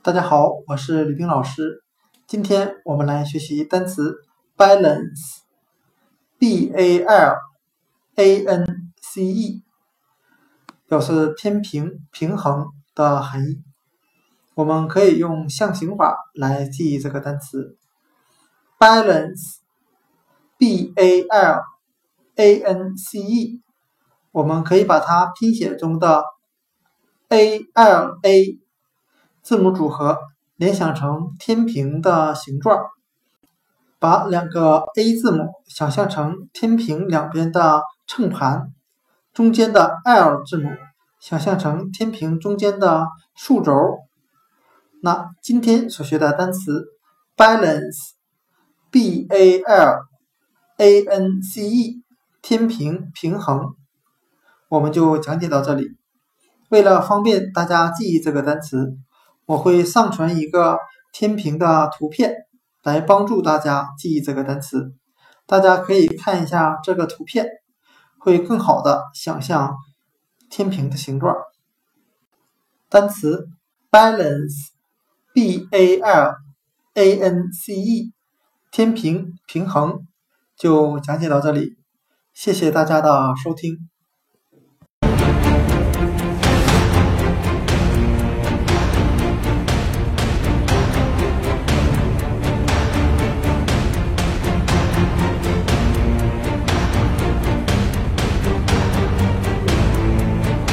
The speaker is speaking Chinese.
大家好，我是吕冰老师。今天我们来学习单词 balance，b a l a n c e，表示天平、平衡的含义。我们可以用象形法来记忆这个单词 balance，b a l a n c e，我们可以把它拼写中的 a l a。字母组合联想成天平的形状，把两个 A 字母想象成天平两边的秤盘，中间的 L 字母想象成天平中间的竖轴。那今天所学的单词 balance，b a l a n c e，天平平衡，我们就讲解到这里。为了方便大家记忆这个单词。我会上传一个天平的图片，来帮助大家记忆这个单词。大家可以看一下这个图片，会更好的想象天平的形状。单词 balance，b a l a n c e，天平平衡，就讲解到这里。谢谢大家的收听。